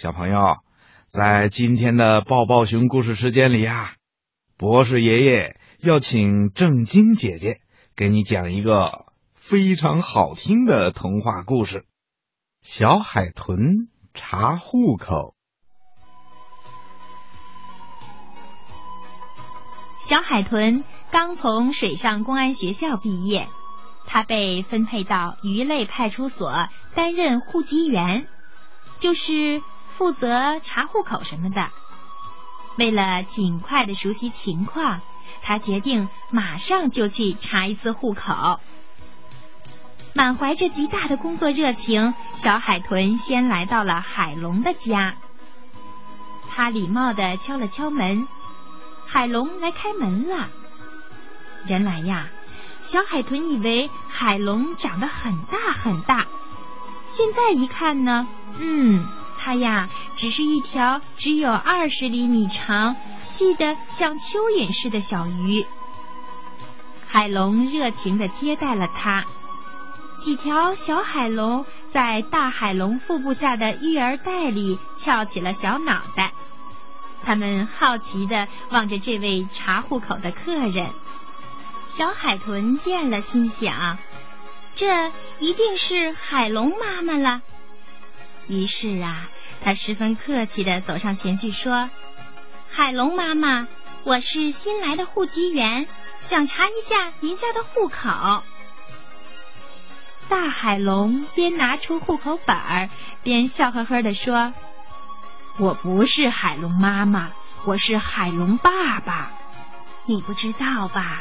小朋友，在今天的抱抱熊故事时间里呀，博士爷爷要请正晶姐姐给你讲一个非常好听的童话故事《小海豚查户口》。小海豚刚从水上公安学校毕业，他被分配到鱼类派出所担任户籍员，就是。负责查户口什么的。为了尽快的熟悉情况，他决定马上就去查一次户口。满怀着极大的工作热情，小海豚先来到了海龙的家。他礼貌的敲了敲门，海龙来开门了。原来呀，小海豚以为海龙长得很大很大，现在一看呢，嗯。它呀，只是一条只有二十厘米长、细的像蚯蚓似的小鱼。海龙热情的接待了它。几条小海龙在大海龙腹部下的育儿袋里翘起了小脑袋，他们好奇的望着这位查户口的客人。小海豚见了，心想：这一定是海龙妈妈了。于是啊，他十分客气的走上前去说：“海龙妈妈，我是新来的户籍员，想查一下您家的户口。”大海龙边拿出户口本儿，边笑呵呵的说：“我不是海龙妈妈，我是海龙爸爸。你不知道吧？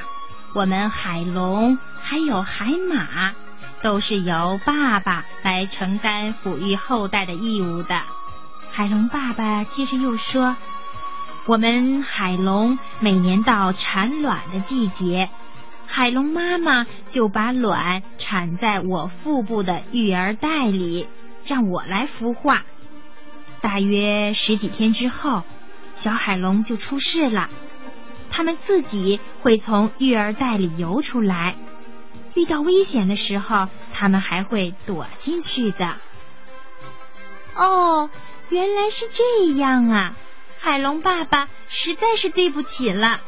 我们海龙还有海马。”都是由爸爸来承担抚育后代的义务的。海龙爸爸接着又说：“我们海龙每年到产卵的季节，海龙妈妈就把卵产在我腹部的育儿袋里，让我来孵化。大约十几天之后，小海龙就出世了，它们自己会从育儿袋里游出来。”遇到危险的时候，他们还会躲进去的。哦，原来是这样啊！海龙爸爸实在是对不起了。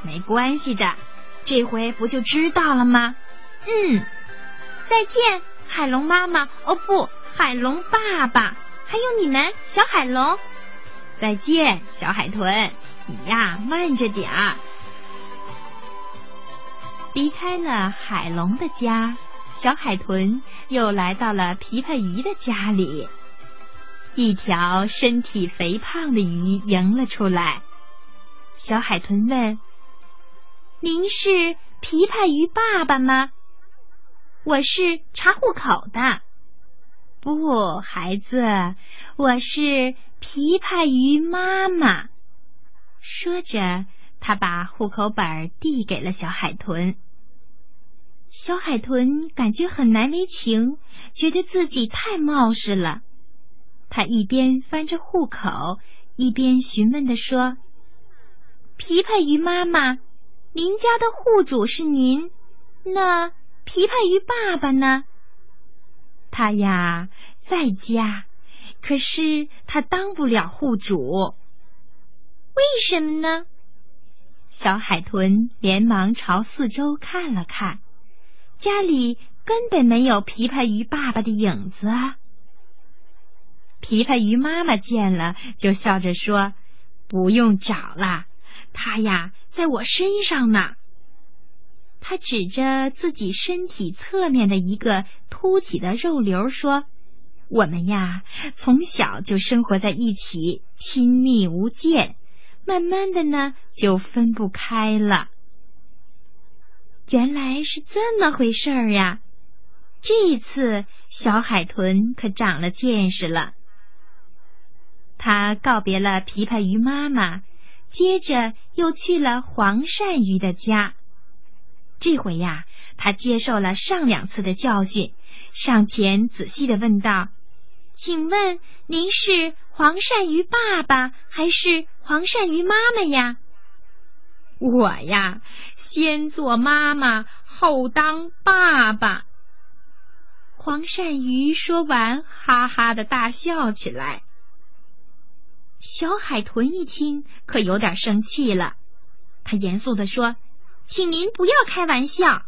没关系的，这回不就知道了吗？嗯，再见，海龙妈妈。哦不，海龙爸爸，还有你们小海龙。再见，小海豚。你呀，慢着点儿。离开了海龙的家，小海豚又来到了琵琶鱼的家里。一条身体肥胖的鱼迎了出来。小海豚问：“您是琵琶鱼爸爸吗？”“我是查户口的。”“不，孩子，我是琵琶鱼妈妈。”说着，他把户口本递给了小海豚。小海豚感觉很难为情，觉得自己太冒失了。他一边翻着户口，一边询问的说：“琵琶鱼妈妈，您家的户主是您，那琵琶鱼爸爸呢？”他呀，在家，可是他当不了户主。为什么呢？小海豚连忙朝四周看了看。家里根本没有琵琶鱼爸爸的影子！琵琶鱼妈妈见了，就笑着说：“不用找了，他呀，在我身上呢。”他指着自己身体侧面的一个凸起的肉瘤说：“我们呀，从小就生活在一起，亲密无间，慢慢的呢，就分不开了。”原来是这么回事儿呀！这一次小海豚可长了见识了。他告别了琵琶鱼妈妈，接着又去了黄鳝鱼的家。这回呀，他接受了上两次的教训，上前仔细的问道：“请问您是黄鳝鱼爸爸还是黄鳝鱼妈妈呀？”我呀。先做妈妈，后当爸爸。黄鳝鱼说完，哈哈的大笑起来。小海豚一听，可有点生气了。他严肃地说：“请您不要开玩笑，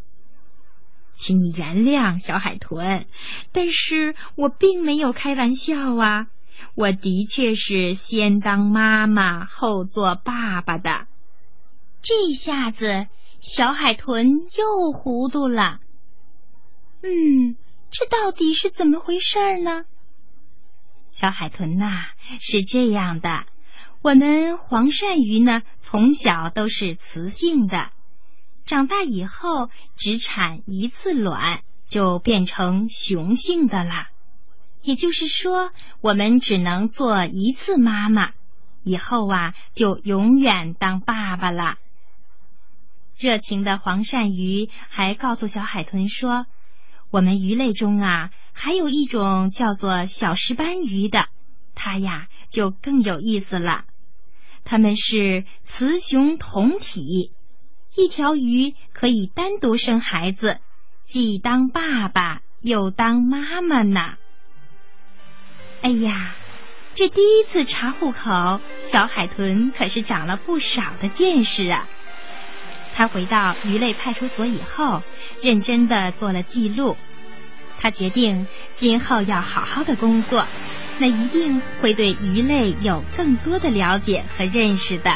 请你原谅小海豚，但是我并没有开玩笑啊！我的确是先当妈妈后做爸爸的。”这下子，小海豚又糊涂了。嗯，这到底是怎么回事呢？小海豚呐，是这样的。我们黄鳝鱼呢，从小都是雌性的，长大以后只产一次卵，就变成雄性的了。也就是说，我们只能做一次妈妈，以后啊，就永远当爸爸了。热情的黄鳝鱼还告诉小海豚说：“我们鱼类中啊，还有一种叫做小石斑鱼的，它呀就更有意思了。”它们是雌雄同体，一条鱼可以单独生孩子，既当爸爸又当妈妈呢。哎呀，这第一次查户口，小海豚可是长了不少的见识啊！他回到鱼类派出所以后，认真的做了记录。他决定今后要好好的工作。那一定会对鱼类有更多的了解和认识的。